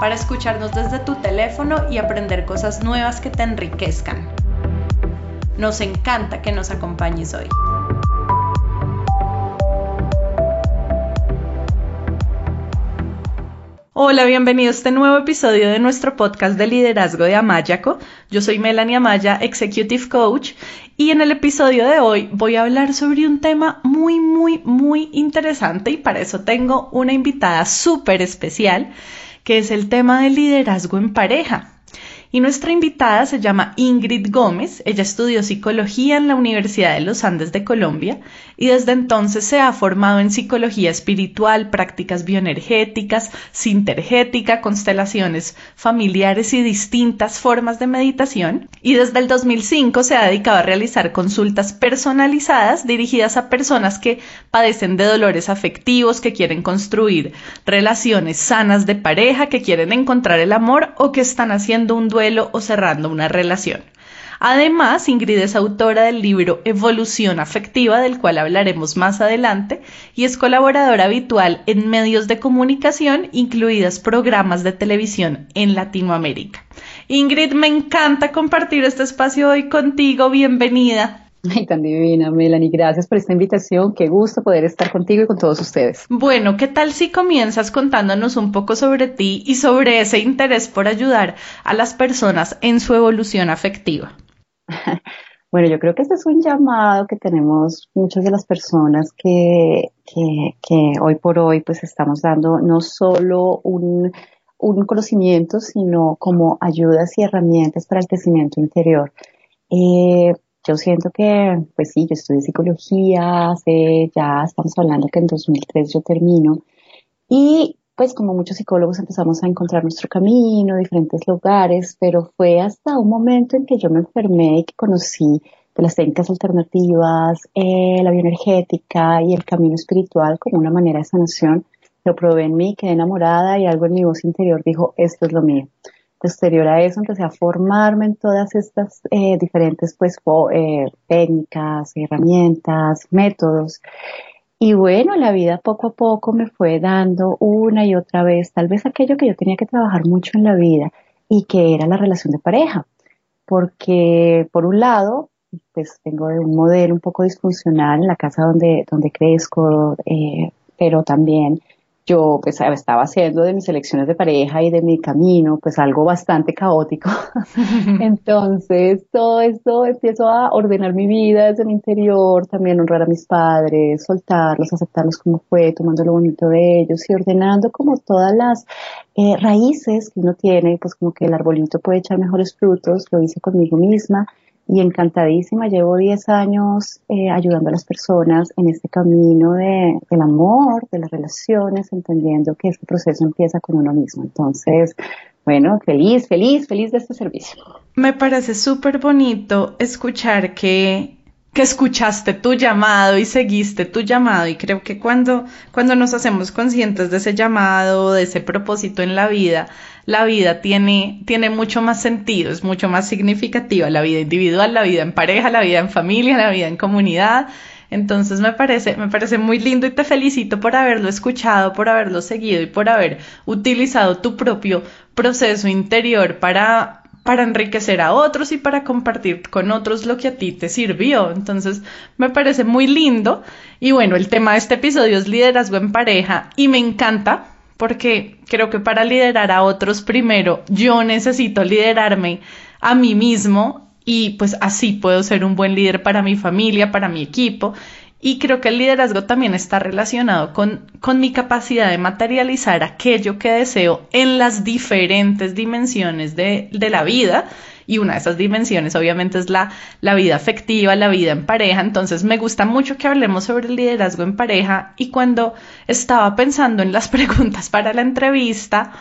para escucharnos desde tu teléfono y aprender cosas nuevas que te enriquezcan. Nos encanta que nos acompañes hoy. Hola, bienvenido a este nuevo episodio de nuestro podcast de liderazgo de Amayaco. Yo soy Melanie Amaya, Executive Coach, y en el episodio de hoy voy a hablar sobre un tema muy, muy, muy interesante y para eso tengo una invitada súper especial que es el tema del liderazgo en pareja. Y nuestra invitada se llama Ingrid Gómez. Ella estudió psicología en la Universidad de los Andes de Colombia y desde entonces se ha formado en psicología espiritual, prácticas bioenergéticas, sintergética, constelaciones familiares y distintas formas de meditación. Y desde el 2005 se ha dedicado a realizar consultas personalizadas dirigidas a personas que padecen de dolores afectivos, que quieren construir relaciones sanas de pareja, que quieren encontrar el amor o que están haciendo un o cerrando una relación. Además, Ingrid es autora del libro Evolución Afectiva, del cual hablaremos más adelante, y es colaboradora habitual en medios de comunicación, incluidas programas de televisión en Latinoamérica. Ingrid, me encanta compartir este espacio hoy contigo. Bienvenida. Ay, tan divina, Melanie. Gracias por esta invitación. Qué gusto poder estar contigo y con todos ustedes. Bueno, ¿qué tal si comienzas contándonos un poco sobre ti y sobre ese interés por ayudar a las personas en su evolución afectiva? Bueno, yo creo que este es un llamado que tenemos muchas de las personas que, que, que hoy por hoy pues estamos dando no solo un, un conocimiento, sino como ayudas y herramientas para el crecimiento interior. Eh, yo siento que, pues sí, yo estudié psicología, hace, ya estamos hablando que en 2003 yo termino, y pues como muchos psicólogos empezamos a encontrar nuestro camino, diferentes lugares, pero fue hasta un momento en que yo me enfermé y que conocí de las técnicas alternativas, eh, la bioenergética y el camino espiritual como una manera de sanación. Lo probé en mí, quedé enamorada y algo en mi voz interior dijo, esto es lo mío. Posterior a eso empecé a formarme en todas estas eh, diferentes pues, eh, técnicas, herramientas, métodos. Y bueno, la vida poco a poco me fue dando una y otra vez, tal vez aquello que yo tenía que trabajar mucho en la vida y que era la relación de pareja. Porque por un lado, pues tengo un modelo un poco disfuncional en la casa donde, donde crezco, eh, pero también yo pues estaba haciendo de mis elecciones de pareja y de mi camino pues algo bastante caótico. Entonces todo esto empiezo a ordenar mi vida desde el interior, también honrar a mis padres, soltarlos, aceptarlos como fue, tomando lo bonito de ellos y ordenando como todas las eh, raíces que uno tiene, pues como que el arbolito puede echar mejores frutos, lo hice conmigo misma y encantadísima. Llevo 10 años eh, ayudando a las personas en este camino de, del amor, de las relaciones, entendiendo que este proceso empieza con uno mismo. Entonces, bueno, feliz, feliz, feliz de este servicio. Me parece súper bonito escuchar que que escuchaste tu llamado y seguiste tu llamado y creo que cuando cuando nos hacemos conscientes de ese llamado, de ese propósito en la vida, la vida tiene, tiene mucho más sentido, es mucho más significativa, la vida individual, la vida en pareja, la vida en familia, la vida en comunidad. Entonces me parece, me parece muy lindo y te felicito por haberlo escuchado, por haberlo seguido y por haber utilizado tu propio proceso interior para, para enriquecer a otros y para compartir con otros lo que a ti te sirvió. Entonces, me parece muy lindo. Y bueno, el tema de este episodio es liderazgo en pareja y me encanta porque creo que para liderar a otros primero yo necesito liderarme a mí mismo y pues así puedo ser un buen líder para mi familia, para mi equipo. Y creo que el liderazgo también está relacionado con, con mi capacidad de materializar aquello que deseo en las diferentes dimensiones de, de la vida y una de esas dimensiones obviamente es la, la vida afectiva, la vida en pareja. Entonces me gusta mucho que hablemos sobre el liderazgo en pareja y cuando estaba pensando en las preguntas para la entrevista,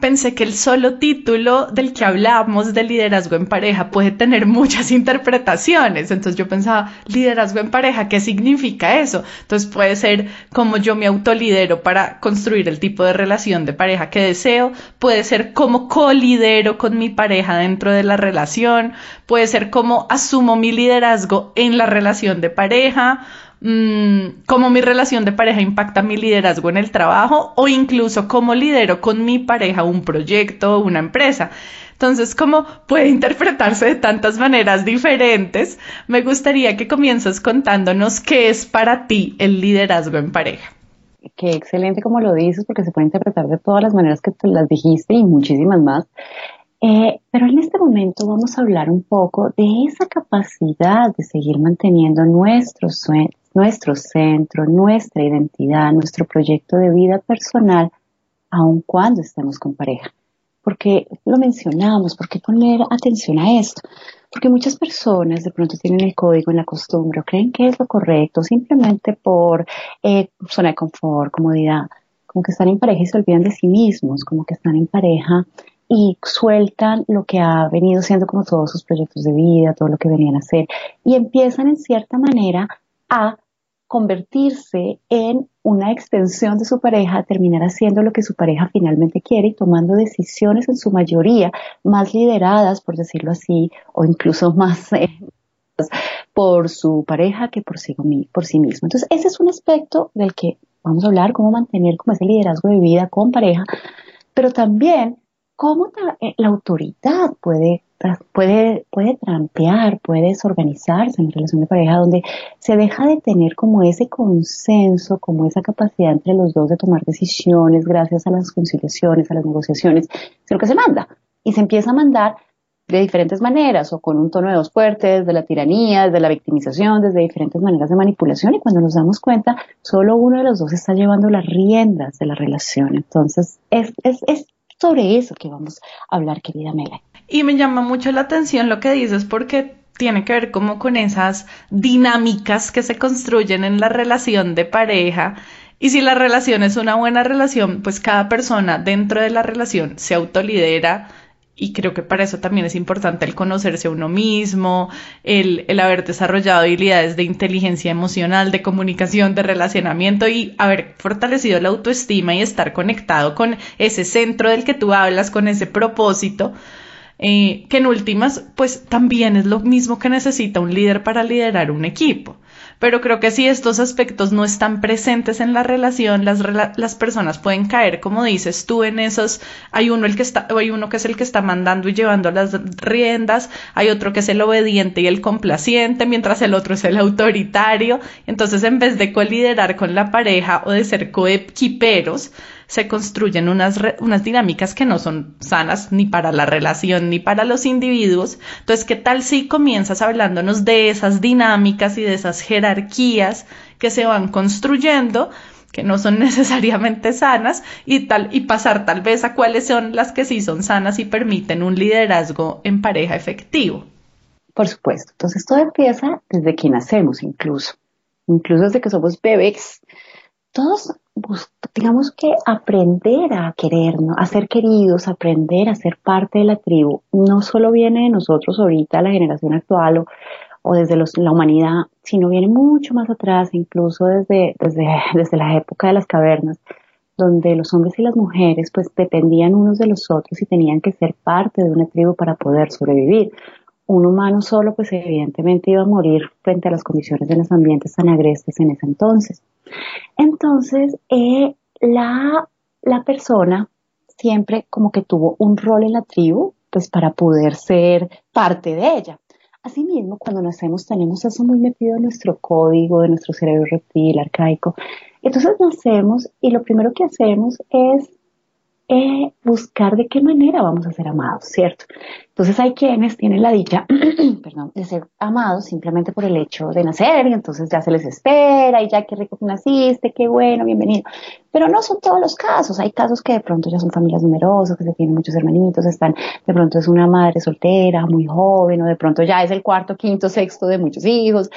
pensé que el solo título del que hablamos de liderazgo en pareja puede tener muchas interpretaciones. Entonces yo pensaba, liderazgo en pareja, ¿qué significa eso? Entonces puede ser cómo yo me autolidero para construir el tipo de relación de pareja que deseo, puede ser cómo colidero con mi pareja dentro de la relación, puede ser cómo asumo mi liderazgo en la relación de pareja, Mm, cómo mi relación de pareja impacta mi liderazgo en el trabajo o incluso cómo lidero con mi pareja un proyecto o una empresa. Entonces, como puede interpretarse de tantas maneras diferentes, me gustaría que comiences contándonos qué es para ti el liderazgo en pareja. Qué excelente como lo dices, porque se puede interpretar de todas las maneras que tú las dijiste y muchísimas más. Eh, pero en este momento vamos a hablar un poco de esa capacidad de seguir manteniendo nuestros sueños, nuestro centro, nuestra identidad, nuestro proyecto de vida personal, aun cuando estemos con pareja. Porque lo mencionamos, porque poner atención a esto. Porque muchas personas de pronto tienen el código en la costumbre o creen que es lo correcto simplemente por eh, zona de confort, comodidad, como que están en pareja y se olvidan de sí mismos, como que están en pareja y sueltan lo que ha venido siendo como todos sus proyectos de vida, todo lo que venían a hacer y empiezan en cierta manera a convertirse en una extensión de su pareja, terminar haciendo lo que su pareja finalmente quiere y tomando decisiones en su mayoría más lideradas, por decirlo así, o incluso más eh, por su pareja que por sí, por sí mismo. Entonces, ese es un aspecto del que vamos a hablar, cómo mantener como ese liderazgo de vida con pareja, pero también cómo eh, la autoridad puede puede, puede trampear, puede desorganizarse en relación de pareja, donde se deja de tener como ese consenso, como esa capacidad entre los dos de tomar decisiones gracias a las conciliaciones, a las negociaciones, sino que se manda. Y se empieza a mandar de diferentes maneras, o con un tono de voz fuerte, desde la tiranía, desde la victimización, desde diferentes maneras de manipulación, y cuando nos damos cuenta, solo uno de los dos está llevando las riendas de la relación. Entonces, es, es, es sobre eso que vamos a hablar, querida Mela. Y me llama mucho la atención lo que dices porque tiene que ver como con esas dinámicas que se construyen en la relación de pareja. Y si la relación es una buena relación, pues cada persona dentro de la relación se autolidera y creo que para eso también es importante el conocerse a uno mismo, el, el, haber desarrollado habilidades de inteligencia emocional, de comunicación, de relacionamiento y haber fortalecido la autoestima y estar conectado con ese centro del que tú hablas, con ese propósito, eh, que en últimas, pues también es lo mismo que necesita un líder para liderar un equipo. Pero creo que si estos aspectos no están presentes en la relación, las, las personas pueden caer, como dices tú, en esos, hay uno, el que está, hay uno que es el que está mandando y llevando las riendas, hay otro que es el obediente y el complaciente, mientras el otro es el autoritario. Entonces, en vez de coliderar con la pareja o de ser coequiperos, se construyen unas, unas dinámicas que no son sanas ni para la relación ni para los individuos. Entonces, ¿qué tal si comienzas hablándonos de esas dinámicas y de esas jerarquías que se van construyendo? que no son necesariamente sanas y tal y pasar tal vez a cuáles son las que sí son sanas y permiten un liderazgo en pareja efectivo. Por supuesto. Entonces todo empieza desde que nacemos incluso, incluso desde que somos bebés. Todos digamos que aprender a querernos, a ser queridos, aprender a ser parte de la tribu, no solo viene de nosotros ahorita, la generación actual o, desde la humanidad, sino viene mucho más atrás, incluso desde, desde, desde la época de las cavernas, donde los hombres y las mujeres pues dependían unos de los otros y tenían que ser parte de una tribu para poder sobrevivir. Un humano solo pues evidentemente iba a morir frente a las condiciones de los ambientes tan agrestes en ese entonces. Entonces, eh, la, la persona siempre como que tuvo un rol en la tribu, pues para poder ser parte de ella. Asimismo, cuando nacemos tenemos eso muy metido en nuestro código, de nuestro cerebro reptil, arcaico. Entonces nacemos y lo primero que hacemos es eh, buscar de qué manera vamos a ser amados, ¿cierto? Entonces hay quienes tienen la dicha, de ser amados simplemente por el hecho de nacer y entonces ya se les espera y ya qué rico que naciste, qué bueno, bienvenido. Pero no son todos los casos, hay casos que de pronto ya son familias numerosas, que se tienen muchos hermanitos, están, de pronto es una madre soltera, muy joven, o de pronto ya es el cuarto, quinto, sexto de muchos hijos.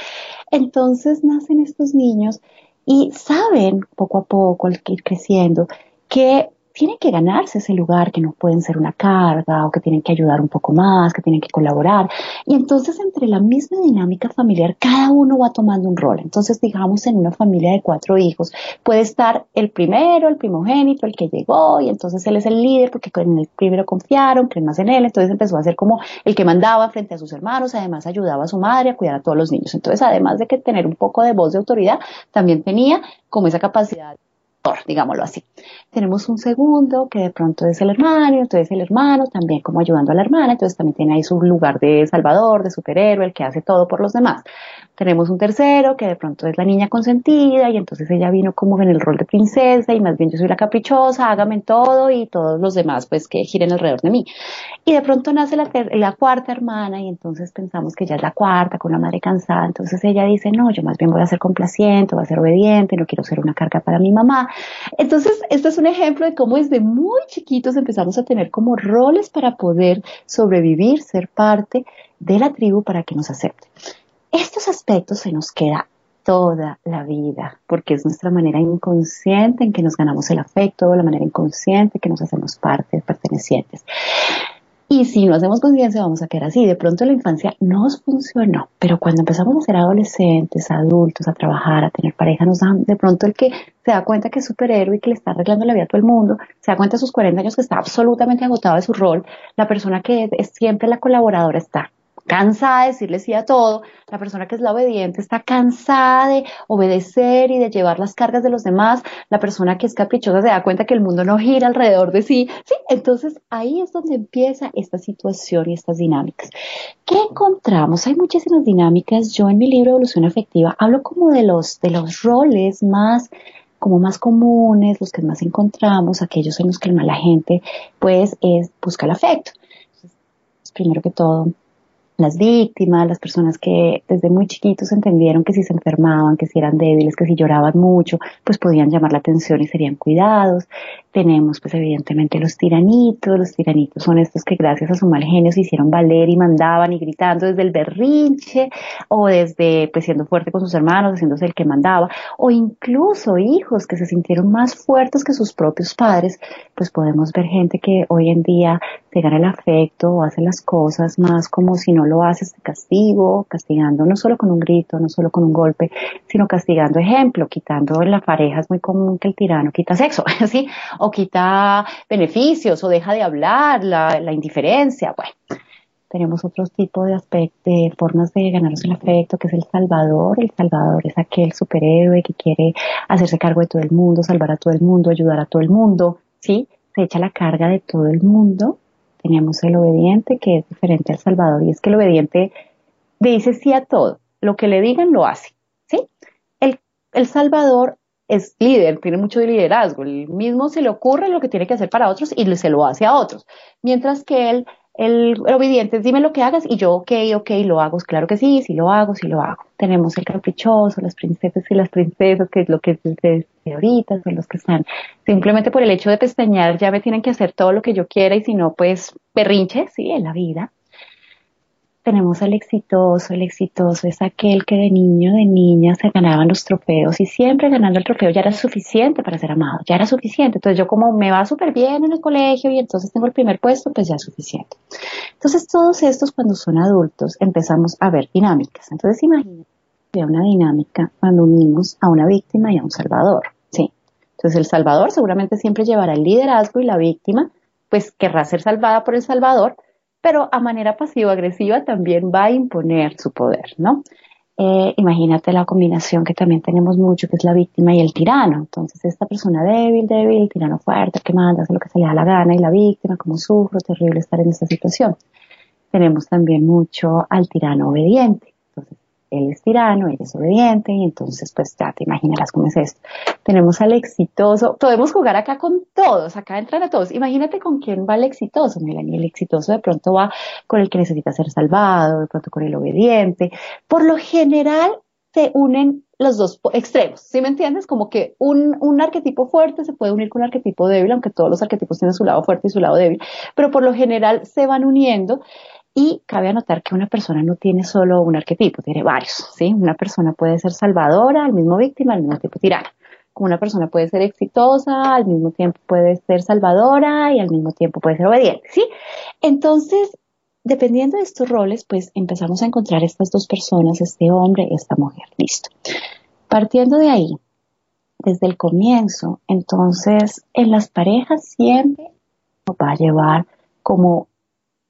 Entonces nacen estos niños y saben poco a poco al ir creciendo que tienen que ganarse ese lugar, que no pueden ser una carga o que tienen que ayudar un poco más, que tienen que colaborar. Y entonces entre la misma dinámica familiar, cada uno va tomando un rol. Entonces, digamos, en una familia de cuatro hijos, puede estar el primero, el primogénito, el que llegó, y entonces él es el líder porque en el primero confiaron, creen más en él, entonces empezó a ser como el que mandaba frente a sus hermanos, además ayudaba a su madre a cuidar a todos los niños. Entonces, además de que tener un poco de voz de autoridad, también tenía como esa capacidad digámoslo así. Tenemos un segundo que de pronto es el hermano, entonces el hermano también como ayudando a la hermana, entonces también tiene ahí su lugar de salvador, de superhéroe, el que hace todo por los demás. Tenemos un tercero que de pronto es la niña consentida y entonces ella vino como en el rol de princesa y más bien yo soy la caprichosa, hágame todo y todos los demás pues que giren alrededor de mí. Y de pronto nace la, la cuarta hermana y entonces pensamos que ya es la cuarta con la madre cansada, entonces ella dice, no, yo más bien voy a ser complaciente, voy a ser obediente, no quiero ser una carga para mi mamá. Entonces, este es un ejemplo de cómo desde muy chiquitos empezamos a tener como roles para poder sobrevivir, ser parte de la tribu para que nos acepten estos aspectos se nos queda toda la vida, porque es nuestra manera inconsciente en que nos ganamos el afecto, la manera inconsciente que nos hacemos parte, pertenecientes. Y si no hacemos conciencia, vamos a quedar así. De pronto la infancia nos funcionó, pero cuando empezamos a ser adolescentes, adultos, a trabajar, a tener pareja, nos dan de pronto el que se da cuenta que es superhéroe y que le está arreglando la vida a todo el mundo, se da cuenta a sus 40 años que está absolutamente agotado de su rol, la persona que es siempre la colaboradora está cansada de decirle sí a todo, la persona que es la obediente está cansada de obedecer y de llevar las cargas de los demás, la persona que es caprichosa se da cuenta que el mundo no gira alrededor de sí, sí, entonces ahí es donde empieza esta situación y estas dinámicas. ¿Qué encontramos? Hay muchísimas dinámicas, yo en mi libro Evolución Afectiva hablo como de los, de los roles más como más comunes, los que más encontramos, aquellos en los que la gente pues es, busca el afecto. primero que todo, las víctimas, las personas que desde muy chiquitos entendieron que si se enfermaban, que si eran débiles, que si lloraban mucho, pues podían llamar la atención y serían cuidados. Tenemos pues evidentemente los tiranitos, los tiranitos son estos que gracias a su mal genio se hicieron valer y mandaban y gritando desde el berrinche o desde pues siendo fuerte con sus hermanos, haciéndose el que mandaba, o incluso hijos que se sintieron más fuertes que sus propios padres, pues podemos ver gente que hoy en día se gana el afecto o hace las cosas más como si no lo haces de castigo, castigando no solo con un grito, no solo con un golpe, sino castigando ejemplo, quitando en la pareja es muy común que el tirano quita sexo, ¿sí? O quita beneficios o deja de hablar, la, la indiferencia, bueno. Tenemos otro tipo de aspectos, de formas de ganarnos el afecto, que es el salvador. El salvador es aquel superhéroe que quiere hacerse cargo de todo el mundo, salvar a todo el mundo, ayudar a todo el mundo, ¿sí? Se echa la carga de todo el mundo Teníamos el obediente que es diferente al salvador y es que el obediente dice sí a todo, lo que le digan lo hace, ¿sí? El, el salvador es líder, tiene mucho liderazgo, el mismo se le ocurre lo que tiene que hacer para otros y se lo hace a otros, mientras que él el, obediente dime lo que hagas y yo, ok, ok, lo hago, claro que sí, sí lo hago, sí lo hago. Tenemos el caprichoso, las princesas y las princesas, que es lo que es de ahorita, son los que están simplemente por el hecho de pestañear ya me tienen que hacer todo lo que yo quiera y si no, pues berrinche, sí, en la vida tenemos al exitoso. El exitoso es aquel que de niño, de niña se ganaban los trofeos y siempre ganando el trofeo ya era suficiente para ser amado, ya era suficiente. Entonces yo como me va súper bien en el colegio y entonces tengo el primer puesto, pues ya es suficiente. Entonces todos estos cuando son adultos empezamos a ver dinámicas. Entonces imagínate una dinámica cuando unimos a una víctima y a un salvador. Sí. Entonces el salvador seguramente siempre llevará el liderazgo y la víctima pues querrá ser salvada por el salvador, pero a manera pasivo-agresiva también va a imponer su poder, ¿no? Eh, imagínate la combinación que también tenemos mucho, que es la víctima y el tirano. Entonces, esta persona débil, débil, el tirano fuerte, que manda, hace lo que se le da la gana, y la víctima, como sufro, terrible estar en esta situación. Tenemos también mucho al tirano obediente. Él es tirano, él es obediente, y entonces pues ya te imaginarás cómo es esto. Tenemos al exitoso, podemos jugar acá con todos, acá entran a todos. Imagínate con quién va el exitoso, Melanie. El exitoso de pronto va con el que necesita ser salvado, de pronto con el obediente. Por lo general se unen los dos extremos, ¿sí me entiendes? Como que un, un arquetipo fuerte se puede unir con un arquetipo débil, aunque todos los arquetipos tienen su lado fuerte y su lado débil, pero por lo general se van uniendo y cabe anotar que una persona no tiene solo un arquetipo, tiene varios, ¿sí? Una persona puede ser salvadora, el mismo víctima, el mismo tipo tirano. como una persona puede ser exitosa, al mismo tiempo puede ser salvadora y al mismo tiempo puede ser obediente, ¿sí? Entonces, dependiendo de estos roles, pues empezamos a encontrar estas dos personas, este hombre y esta mujer, listo. Partiendo de ahí, desde el comienzo, entonces en las parejas siempre nos va a llevar como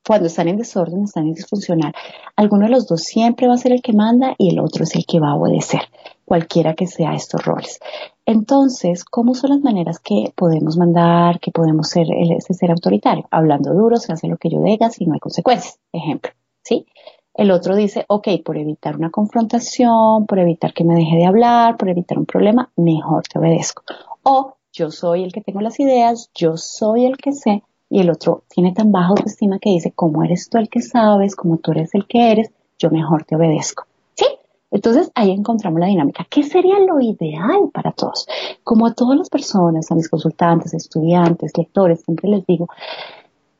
cuando están en desorden, están en disfuncional, alguno de los dos siempre va a ser el que manda y el otro es el que va a obedecer, cualquiera que sea estos roles. Entonces, ¿cómo son las maneras que podemos mandar, que podemos ser ese ser autoritario? Hablando duro, se hace lo que yo diga si no hay consecuencias, ejemplo, ¿sí? El otro dice, ok, por evitar una confrontación, por evitar que me deje de hablar, por evitar un problema, mejor te obedezco. O yo soy el que tengo las ideas, yo soy el que sé, y el otro tiene tan baja autoestima que dice, como eres tú el que sabes, como tú eres el que eres, yo mejor te obedezco. ¿Sí? Entonces ahí encontramos la dinámica. ¿Qué sería lo ideal para todos? Como a todas las personas, a mis consultantes, estudiantes, lectores, siempre les digo,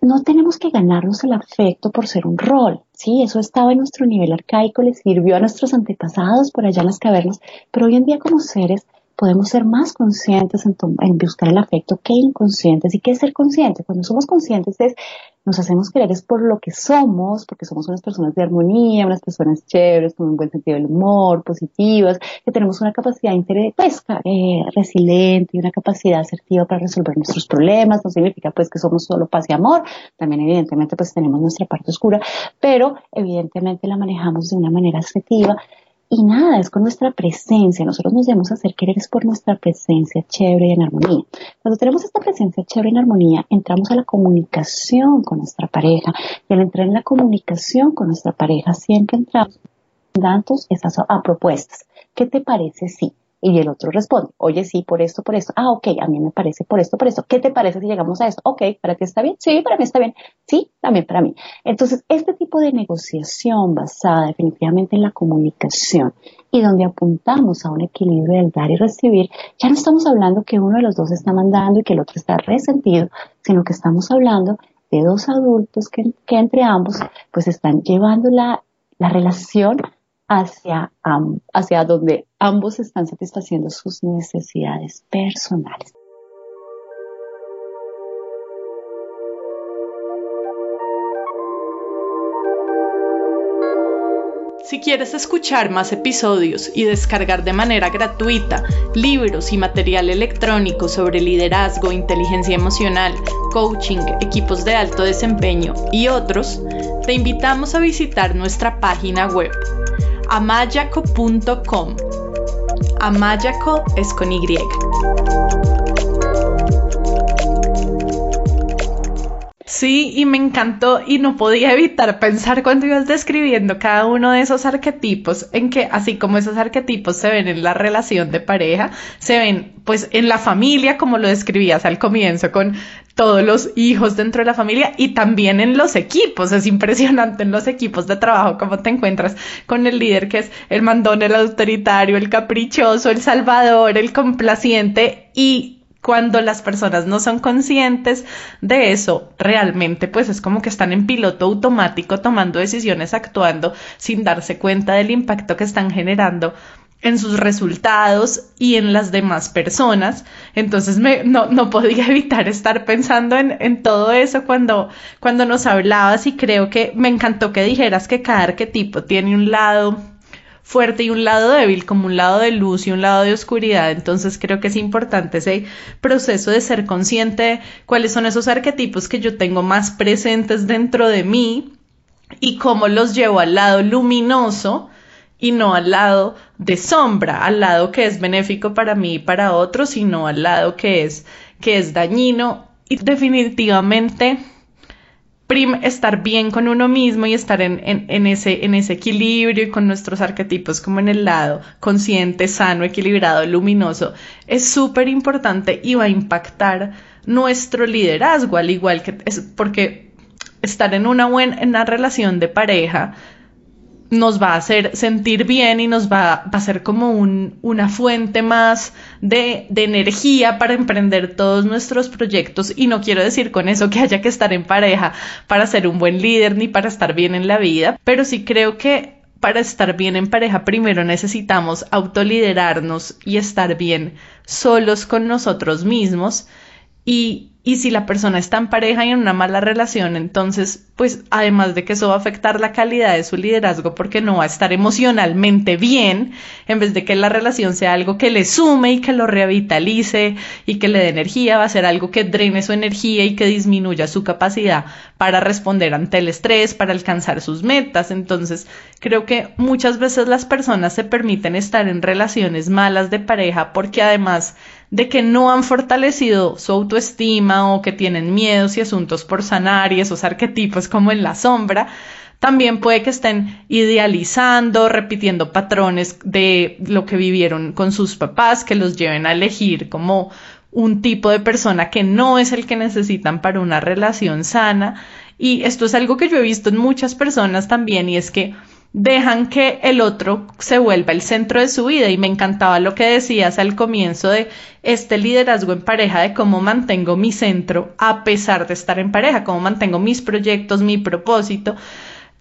no tenemos que ganarnos el afecto por ser un rol, ¿sí? Eso estaba en nuestro nivel arcaico, les sirvió a nuestros antepasados por allá en las cavernas, pero hoy en día como seres podemos ser más conscientes en, buscar el afecto que inconscientes. ¿Y qué ser consciente? Cuando somos conscientes es, nos hacemos querer es por lo que somos, porque somos unas personas de armonía, unas personas chéveres, con un buen sentido del humor, positivas, que tenemos una capacidad pues, eh, resiliente y una capacidad asertiva para resolver nuestros problemas. No significa pues que somos solo paz y amor, también evidentemente pues tenemos nuestra parte oscura, pero evidentemente la manejamos de una manera asertiva y nada, es con nuestra presencia. Nosotros nos debemos hacer querer es por nuestra presencia chévere y en armonía. Cuando tenemos esta presencia chévere y en armonía, entramos a la comunicación con nuestra pareja. Y al entrar en la comunicación con nuestra pareja, siempre entramos datos esas a propuestas. ¿Qué te parece si? Y el otro responde, oye, sí, por esto, por esto. Ah, ok, a mí me parece por esto, por esto. ¿Qué te parece si llegamos a esto? Ok, ¿para ti está bien? Sí, para mí está bien. Sí, también para mí. Entonces, este tipo de negociación basada definitivamente en la comunicación y donde apuntamos a un equilibrio del dar y recibir, ya no estamos hablando que uno de los dos está mandando y que el otro está resentido, sino que estamos hablando de dos adultos que, que entre ambos pues están llevando la, la relación hacia, hacia donde ambos están satisfaciendo sus necesidades personales. Si quieres escuchar más episodios y descargar de manera gratuita libros y material electrónico sobre liderazgo, inteligencia emocional, coaching, equipos de alto desempeño y otros, te invitamos a visitar nuestra página web amayaco.com. Amayaco es con Y. Sí, y me encantó y no podía evitar pensar cuando ibas describiendo cada uno de esos arquetipos, en que así como esos arquetipos se ven en la relación de pareja, se ven pues en la familia, como lo describías al comienzo, con todos los hijos dentro de la familia y también en los equipos. Es impresionante en los equipos de trabajo cómo te encuentras con el líder que es el mandón, el autoritario, el caprichoso, el salvador, el complaciente y cuando las personas no son conscientes de eso, realmente pues es como que están en piloto automático tomando decisiones, actuando sin darse cuenta del impacto que están generando en sus resultados y en las demás personas. Entonces me, no, no podía evitar estar pensando en, en, todo eso cuando, cuando nos hablabas y creo que me encantó que dijeras que cada arquetipo tiene un lado fuerte y un lado débil, como un lado de luz y un lado de oscuridad. Entonces creo que es importante ese proceso de ser consciente de cuáles son esos arquetipos que yo tengo más presentes dentro de mí y cómo los llevo al lado luminoso y no al lado de sombra, al lado que es benéfico para mí y para otros, sino al lado que es que es dañino y definitivamente estar bien con uno mismo y estar en, ese equilibrio y con nuestros arquetipos como en el lado consciente, sano, equilibrado, luminoso, es súper importante y va a impactar nuestro liderazgo, al igual que es porque estar en una buena en una relación de pareja nos va a hacer sentir bien y nos va, a ser como un, una fuente más de, energía para emprender todos nuestros proyectos. Y no quiero decir con eso que haya que estar en pareja para ser un buen líder ni para estar bien en la vida, pero sí creo que para estar bien en pareja primero necesitamos autoliderarnos y estar bien solos con nosotros mismos y si la persona está en pareja y en una mala relación, entonces, pues además de que eso va a afectar la calidad de su liderazgo porque no va a estar emocionalmente bien, en vez de que la relación sea algo que le sume y que lo revitalice y que le dé energía, va a ser algo que drene su energía y que disminuya su capacidad para responder ante el estrés, para alcanzar sus metas. Entonces, creo que muchas veces las personas se permiten estar en relaciones malas de pareja porque además de que no han fortalecido su autoestima o que tienen miedos y asuntos por sanar y esos arquetipos como en la sombra, también puede que estén idealizando, repitiendo patrones de lo que vivieron con sus papás, que los lleven a elegir como un tipo de persona que no es el que necesitan para una relación sana. Y esto es algo que yo he visto en muchas personas también y es que dejan que el otro se vuelva el centro de su vida. Y me encantaba lo que decías al comienzo de este liderazgo en pareja de cómo mantengo mi centro a pesar de estar en pareja, cómo mantengo mis proyectos, mi propósito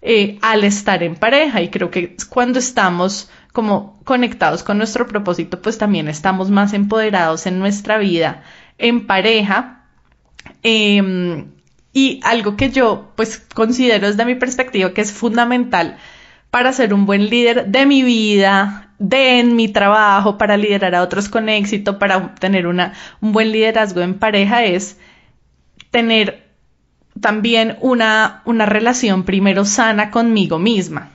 eh, al estar en pareja. Y creo que cuando estamos como conectados con nuestro propósito pues también estamos más empoderados en nuestra vida en pareja. Em, y algo que yo pues considero desde mi perspectiva que es fundamental para ser un buen líder de mi vida, de en mi trabajo, para liderar a otros con éxito, para tener una, un buen liderazgo en pareja es tener también una, una relación primero sana conmigo misma.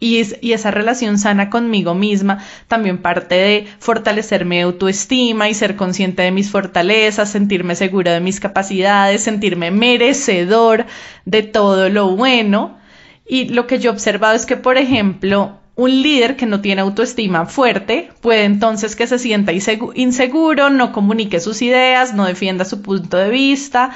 Y, y, esa relación sana conmigo misma también parte de fortalecer mi autoestima y ser consciente de mis fortalezas, sentirme segura de mis capacidades, sentirme merecedor de todo lo bueno y lo que yo he observado es que, por ejemplo, un líder que no tiene autoestima fuerte puede entonces que se sienta inseguro, no comunique sus ideas, no defienda su punto de vista,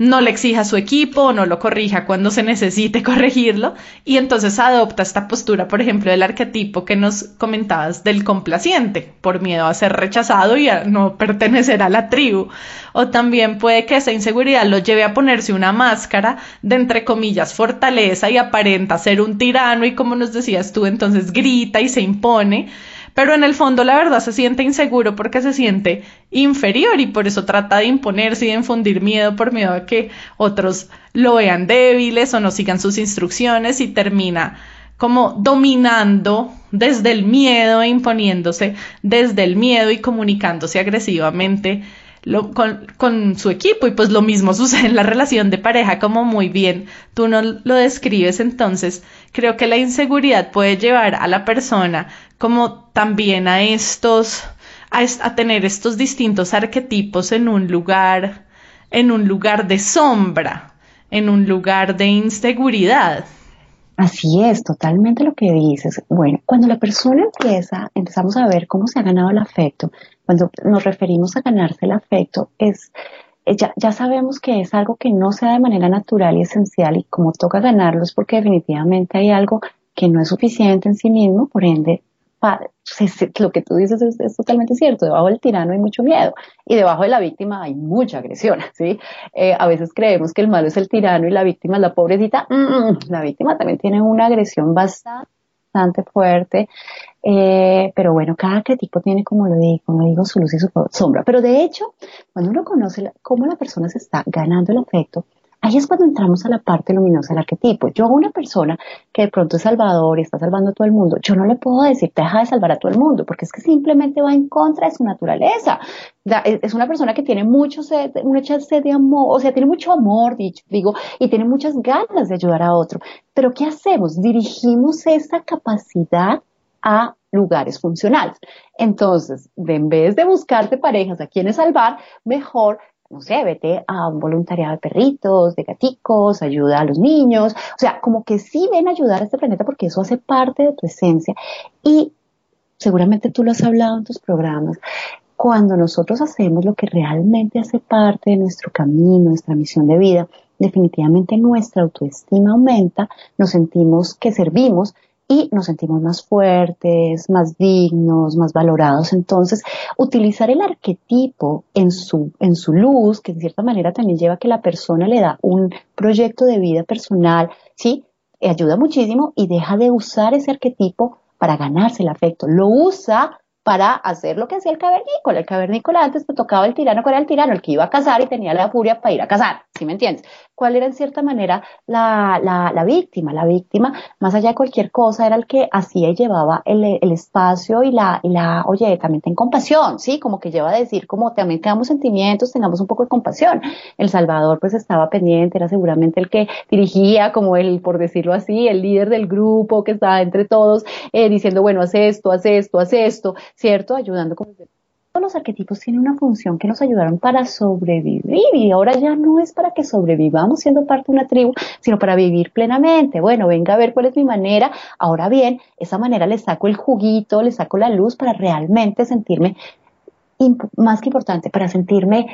no le exija a su equipo, no lo corrija cuando se necesite corregirlo y entonces adopta esta postura, por ejemplo, del arquetipo que nos comentabas del complaciente, por miedo a ser rechazado y a no pertenecer a la tribu. O también puede que esa inseguridad lo lleve a ponerse una máscara de entre comillas fortaleza y aparenta ser un tirano y como nos decías tú, entonces grita y se impone pero en el fondo la verdad se siente inseguro porque se siente inferior y por eso trata de imponerse y de infundir miedo por miedo a que otros lo vean débiles o no sigan sus instrucciones y termina como dominando desde el miedo e imponiéndose desde el miedo y comunicándose agresivamente con, con, su equipo. Y pues lo mismo sucede en la relación de pareja como muy bien tú no lo describes. Entonces creo que la inseguridad puede llevar a la persona como también a estos a, tener estos distintos arquetipos en un lugar en un lugar de sombra en un lugar de inseguridad Así es, totalmente lo que dices. Bueno, cuando la persona empieza, empezamos a ver cómo se ha ganado el afecto, cuando nos referimos a ganarse el afecto, es, eh, ya, ya sabemos que es algo que no se da de manera natural y esencial y como toca ganarlo es porque definitivamente hay algo que no es suficiente en sí mismo, por ende lo que tú dices es, totalmente cierto. Debajo del tirano hay mucho miedo y debajo de la víctima hay mucha agresión, ¿sí? Eh, a veces creemos que el malo es el tirano y la víctima es la pobrecita. Mm, la víctima también tiene una agresión bastante, fuerte. Eh, pero bueno, cada tipo tiene, como lo digo, como digo, su luz y su sombra. Pero de hecho, cuando uno conoce cómo la persona se está ganando el afecto, Ahí es cuando entramos a la parte luminosa del arquetipo. Yo a una persona que de pronto es salvador y está salvando a todo el mundo, yo no le puedo decir, deja de salvar a todo el mundo, porque es que simplemente va en contra de su naturaleza. Es una persona que tiene mucho sed, mucha sed de amor, o sea, tiene mucho amor, digo, y tiene muchas ganas de ayudar a otro. Pero ¿qué hacemos? Dirigimos esa capacidad a lugares funcionales. Entonces, en vez de buscarte parejas a quienes salvar, mejor no sé, vete a un voluntariado de perritos, de gaticos, ayuda a los niños, o sea, como que sí ven ayudar a este planeta porque eso hace parte de tu esencia y seguramente tú lo has hablado en tus programas. Cuando nosotros hacemos lo que realmente hace parte de nuestro camino, nuestra misión de vida, definitivamente nuestra autoestima aumenta, nos sentimos que servimos y nos sentimos más fuertes, más dignos, más valorados. Entonces, utilizar el arquetipo en su, en su luz, que de cierta manera también lleva a que la persona le da un proyecto de vida personal, ¿sí? ayuda muchísimo y deja de usar ese arquetipo para ganarse el afecto. Lo usa para hacer lo que hacía el cavernícola. El cavernícola antes te tocaba el tirano, ¿cuál era el tirano? El que iba a cazar y tenía la furia para ir a cazar, ¿sí me entiendes? ¿Cuál era en cierta manera la, la, la víctima? La víctima, más allá de cualquier cosa, era el que hacía y llevaba el, el espacio y la, y la, oye, también ten compasión, ¿sí? Como que lleva a decir, como también tengamos sentimientos, tengamos un poco de compasión. El Salvador pues estaba pendiente, era seguramente el que dirigía, como el, por decirlo así, el líder del grupo que estaba entre todos, eh, diciendo, bueno, haz esto, haz esto, haz esto, ¿cierto? Ayudando los arquetipos tienen una función que nos ayudaron para sobrevivir y ahora ya no es para que sobrevivamos siendo parte de una tribu, sino para vivir plenamente. Bueno, venga a ver cuál es mi manera. Ahora bien, esa manera le saco el juguito, le saco la luz para realmente sentirme más que importante, para sentirme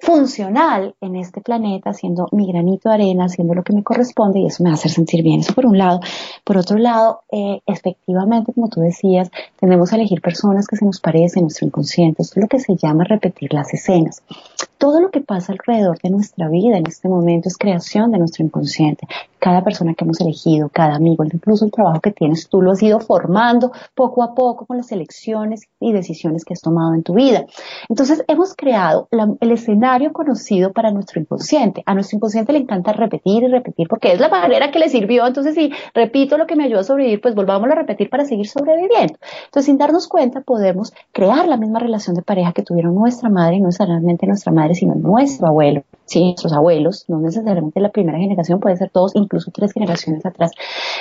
funcional en este planeta, haciendo mi granito de arena, haciendo lo que me corresponde y eso me va a hacer sentir bien. Eso por un lado. Por otro lado, eh, efectivamente, como tú decías, tenemos a elegir personas que se nos parecen, nuestro inconsciente. Esto es lo que se llama repetir las escenas. Todo lo que pasa alrededor de nuestra vida en este momento es creación de nuestro inconsciente. Cada persona que hemos elegido, cada amigo, incluso el trabajo que tienes, tú lo has ido formando poco a poco con las elecciones y decisiones que has tomado en tu vida. Entonces, hemos creado el escenario conocido para nuestro inconsciente. A nuestro inconsciente le encanta repetir y repetir porque es la manera que le sirvió. Entonces, si repito lo que me ayudó a sobrevivir, pues volvámoslo a repetir para seguir sobreviviendo. Entonces, sin darnos cuenta, podemos crear la misma relación de pareja que tuvieron nuestra madre y no solamente nuestra madre, sino nuestro abuelo, sí, nuestros abuelos, no necesariamente la primera generación, puede ser todos, incluso tres generaciones atrás.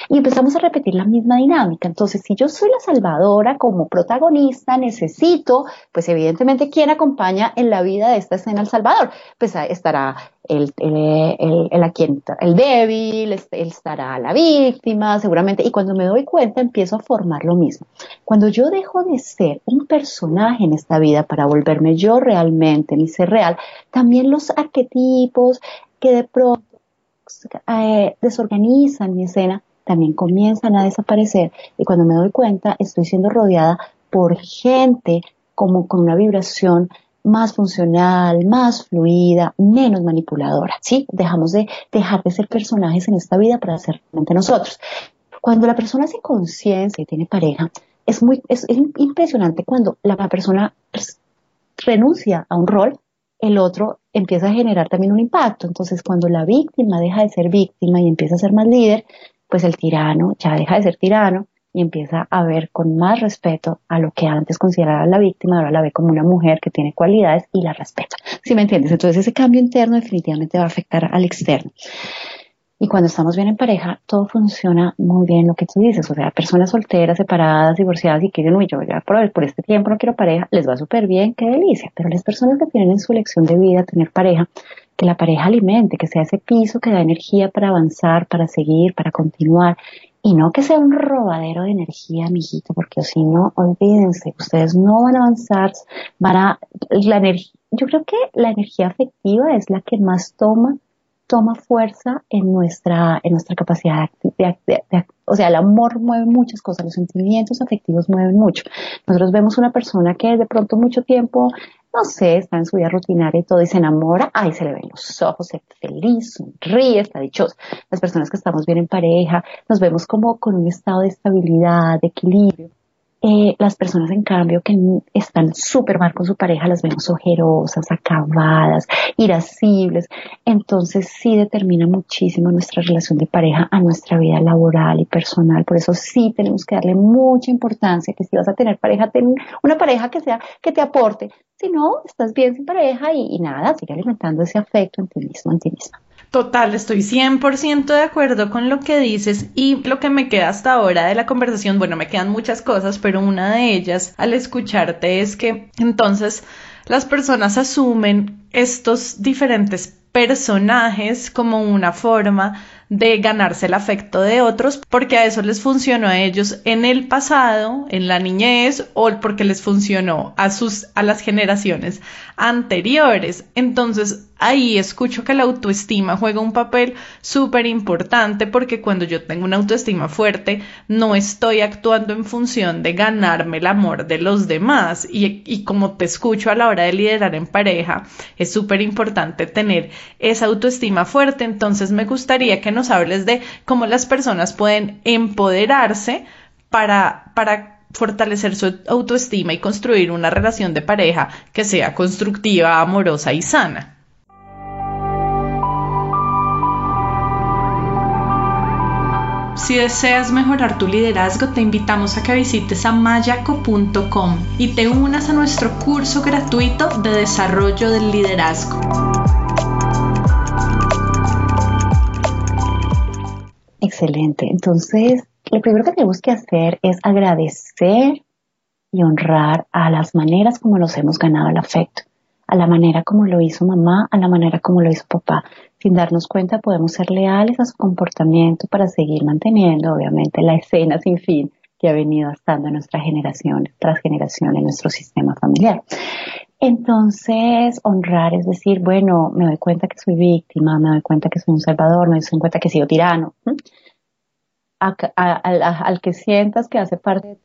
Y empezamos a repetir la misma dinámica. Entonces, si yo soy la salvadora como protagonista, necesito, pues evidentemente, ¿quién acompaña en la vida de esta escena al Salvador? Pues estará el, el, el, el débil, estará la víctima, seguramente, y cuando me doy cuenta empiezo a formar lo mismo. Cuando yo dejo de ser un personaje en esta vida para volverme yo realmente, mi ser real, también los arquetipos que de pronto eh, desorganizan mi escena también comienzan a desaparecer y cuando me doy cuenta estoy siendo rodeada por gente como con una vibración más funcional, más fluida, menos manipuladora, ¿sí? Dejamos de dejar de ser personajes en esta vida para ser realmente nosotros. Cuando la persona hace conciencia y tiene pareja, es muy, es, impresionante cuando la persona renuncia a un rol, el otro empieza a generar también un impacto. Entonces, cuando la víctima deja de ser víctima y empieza a ser más líder, pues el tirano ya deja de ser tirano y empieza a ver con más respeto a lo que antes consideraba la víctima, ahora la ve como una mujer que tiene cualidades y la respeta. ¿Sí me entiendes? Entonces ese cambio interno definitivamente va a afectar al externo. Y cuando estamos bien en pareja, todo funciona muy bien lo que tú dices. O sea, personas solteras, separadas, divorciadas y que dicen, uy, yo ya por, por este tiempo no quiero pareja, les va súper bien, qué delicia. Pero las personas que tienen en su elección de vida tener pareja, que la pareja alimente, que sea ese piso que da energía para avanzar, para seguir, para continuar y no que sea un robadero de energía, amiguito, porque si no, olvídense, ustedes no van a avanzar, van a, la energía, yo creo que la energía afectiva es la que más toma, toma fuerza en nuestra, en nuestra capacidad de, de, o sea, el amor mueve muchas cosas, los sentimientos afectivos mueven mucho. Nosotros vemos una persona que de pronto mucho tiempo no sé, está en su vida rutinaria y todo y se enamora, ay, se le ven los ojos, se feliz, sonríe, está dichosa. Las personas que estamos bien en pareja, nos vemos como con un estado de estabilidad, de equilibrio. Eh, las personas, en cambio, que están súper mal con su pareja, las vemos ojerosas, acabadas, irascibles. Entonces sí determina muchísimo nuestra relación de pareja a nuestra vida laboral y personal. Por eso sí tenemos que darle mucha importancia que si vas a tener pareja, ten una pareja que sea, que te aporte. Si no, estás bien sin pareja y, nada, sigue alimentando ese afecto en ti mismo, en ti misma. Total, estoy 100% de acuerdo con lo que dices y lo que me queda hasta ahora de la conversación, bueno, me quedan muchas cosas, pero una de ellas al escucharte es que entonces las personas asumen estos diferentes personajes como una forma de ganarse el afecto de otros porque a eso les funcionó a ellos en el pasado, en la niñez o porque les funcionó a sus a las generaciones anteriores. Entonces, ahí escucho que la autoestima juega un papel súper importante porque cuando yo tengo una autoestima fuerte no estoy actuando en función de ganarme el amor de los demás y, como te escucho a la hora de liderar en pareja es súper importante tener esa autoestima fuerte entonces me gustaría que nos hables de cómo las personas pueden empoderarse para, para fortalecer su autoestima y construir una relación de pareja que sea constructiva, amorosa y sana. Si deseas mejorar tu liderazgo, te invitamos a que visites a mayaco.com y te unas a nuestro curso gratuito de desarrollo del liderazgo. Excelente. Entonces, lo primero que tenemos que hacer es agradecer y honrar a las maneras como nos hemos ganado el afecto, a la manera como lo hizo mamá, a la manera como lo hizo papá. Sin darnos cuenta podemos ser leales a su comportamiento para seguir manteniendo, obviamente, la escena sin fin que ha venido estando nuestra generación tras generación en nuestro sistema familiar. Entonces, honrar es decir, bueno, me doy cuenta que soy víctima, me doy cuenta que soy un salvador, me doy cuenta que he sido tirano. al que sientas que hace parte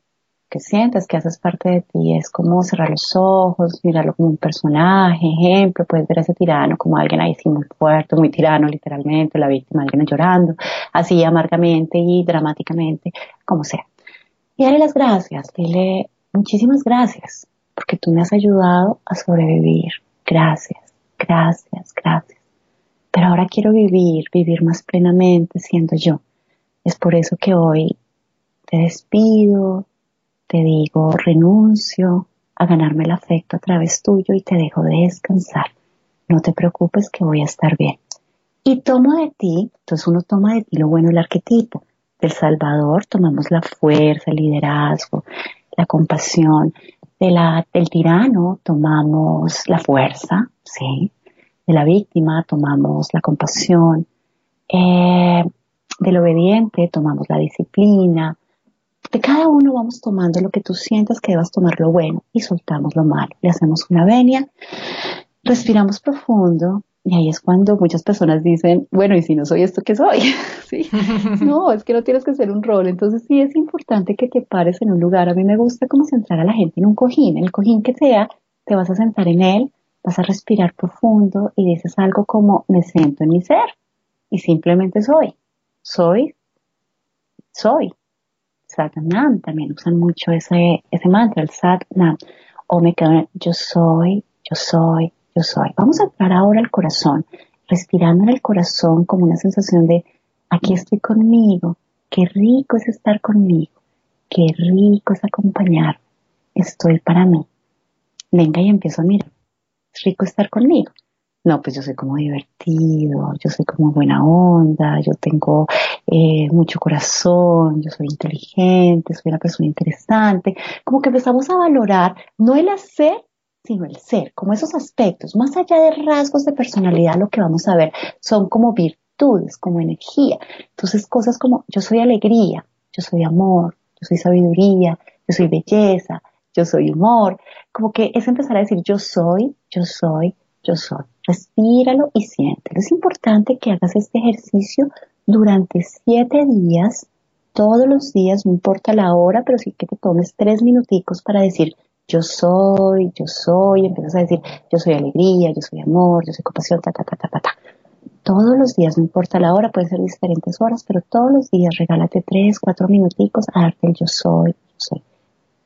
que sientas que haces parte de ti es como cerrar los ojos, mirarlo como un personaje, ejemplo, puedes ver a ese tirano como alguien ahí sí muy fuerte, muy tirano literalmente, la víctima, alguien llorando, así amargamente y dramáticamente, como sea. Y dale las gracias, dile muchísimas gracias, porque tú me has ayudado a sobrevivir. Gracias, gracias, gracias. Pero ahora quiero vivir, vivir más plenamente siendo yo. Es por eso que hoy te despido, te digo renuncio a ganarme el afecto a través tuyo y te dejo descansar. No te preocupes que voy a estar bien. Y tomo de ti, entonces uno toma de ti lo bueno del arquetipo. Del Salvador tomamos la fuerza, el liderazgo, la compasión. De la, del tirano tomamos la fuerza, ¿sí? De la víctima tomamos la compasión. Eh, del obediente tomamos la disciplina. De cada uno vamos tomando lo que tú sientas que debas tomar lo bueno y soltamos lo malo. Le hacemos una venia, respiramos profundo y ahí es cuando muchas personas dicen, bueno, ¿y si no soy esto, qué soy? ¿Sí? No, es que no tienes que ser un rol. Entonces sí es importante que te pares en un lugar. A mí me gusta como centrar a la gente en un cojín. El cojín que sea, te vas a sentar en él, vas a respirar profundo y dices algo como, me siento en mi ser. Y simplemente soy. Soy. Soy. Satnam, también usan mucho ese, ese mantra, el Satnam. O me quedo, yo soy, yo soy, yo soy. Vamos a entrar ahora al corazón, respirando en el corazón como una sensación de aquí estoy conmigo, qué rico es estar conmigo, qué rico es acompañar, estoy para mí. Venga y empiezo a mirar, es rico estar conmigo. No, pues yo soy como divertido, yo soy como buena onda, yo tengo eh, mucho corazón, yo soy inteligente, soy una persona interesante. Como que empezamos a valorar no el hacer, sino el ser, como esos aspectos, más allá de rasgos de personalidad, lo que vamos a ver son como virtudes, como energía. Entonces, cosas como yo soy alegría, yo soy amor, yo soy sabiduría, yo soy belleza, yo soy humor, como que es empezar a decir yo soy, yo soy, yo soy. Respíralo y siéntelo. Es importante que hagas este ejercicio durante siete días, todos los días, no importa la hora, pero sí que te tomes tres minuticos para decir yo soy, yo soy, empiezas a decir, yo soy alegría, yo soy amor, yo soy compasión, ta, ta, ta, ta, ta, ta. Todos los días, no importa la hora, puede ser diferentes horas, pero todos los días regálate tres, cuatro minuticos a darte el yo soy, yo soy.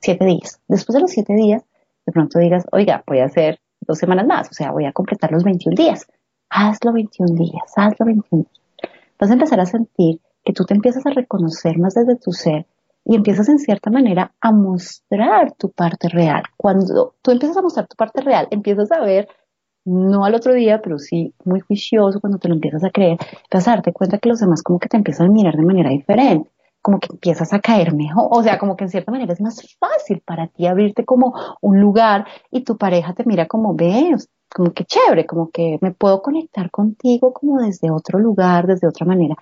Siete días. Después de los siete días, de pronto digas, oiga, voy a hacer dos semanas más, o sea, voy a completar los 21 días. Hazlo 21 días, hazlo 21 días. Vas a empezar a sentir que tú te empiezas a reconocer más desde tu ser y empiezas en cierta manera a mostrar tu parte real. Cuando tú empiezas a mostrar tu parte real, empiezas a ver, no al otro día, pero sí muy juicioso cuando te lo empiezas a creer, empiezas a darte cuenta que los demás como que te empiezan a mirar de manera diferente como que empiezas a caer mejor, o sea, como que en cierta manera es más fácil para ti abrirte como un lugar y tu pareja te mira como ves, como que chévere, como que me puedo conectar contigo como desde otro lugar, desde otra manera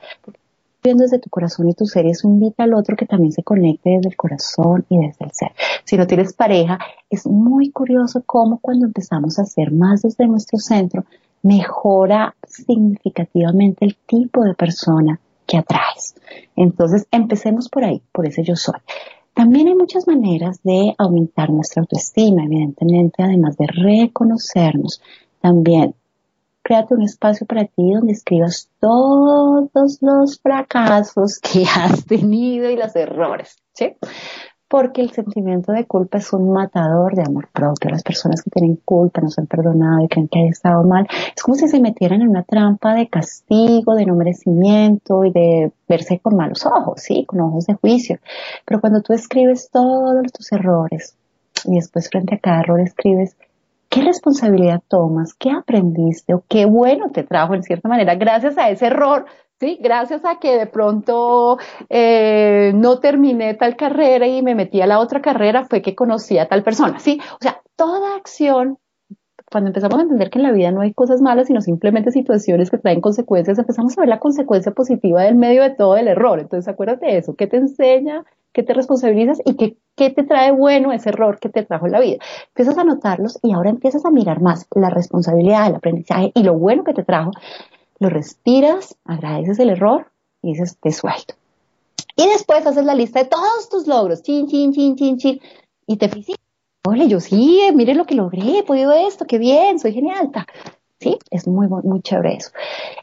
viendo desde tu corazón y tu ser, eso invita al otro que también se conecte desde el corazón y desde el ser. Si no tienes pareja, es muy curioso cómo cuando empezamos a hacer más desde nuestro centro, mejora significativamente el tipo de persona que atraes. Entonces, empecemos por ahí, por ese yo soy. También hay muchas maneras de aumentar nuestra autoestima, evidentemente, además de reconocernos. También créate un espacio para ti donde escribas todos los fracasos que has tenido y los errores, ¿sí? Porque el sentimiento de culpa es un matador de amor propio. Las personas que tienen culpa, no se han perdonado y creen que han estado mal, es como si se metieran en una trampa de castigo, de no merecimiento y de verse con malos ojos, sí, con ojos de juicio. Pero cuando tú escribes todos tus errores y después frente a cada error escribes ¿Qué responsabilidad tomas? ¿Qué aprendiste? ¿O qué bueno te trajo en cierta manera gracias a ese error ¿sí? Gracias a que de pronto eh, no terminé tal carrera y me metí a la otra carrera, fue que conocí a tal persona, ¿sí? O sea, toda acción, cuando empezamos a entender que en la vida no hay cosas malas, sino simplemente situaciones que traen consecuencias, empezamos a ver la consecuencia positiva del medio de todo el error. Entonces, acuérdate de eso, ¿qué te enseña? ¿Qué te responsabilizas? ¿Y qué, qué te trae bueno ese error que te trajo en la vida? Empiezas a notarlos y ahora empiezas a mirar más la responsabilidad, el aprendizaje y lo bueno que te trajo lo respiras, agradeces el error y dices, te suelto. Y después haces la lista de todos tus logros, chin, chin, chin, chin, chin, y te felicitas. Ole, yo sí, mire lo que logré, he podido esto, qué bien, soy genial. ¿Sí? Es muy, muy chévere eso.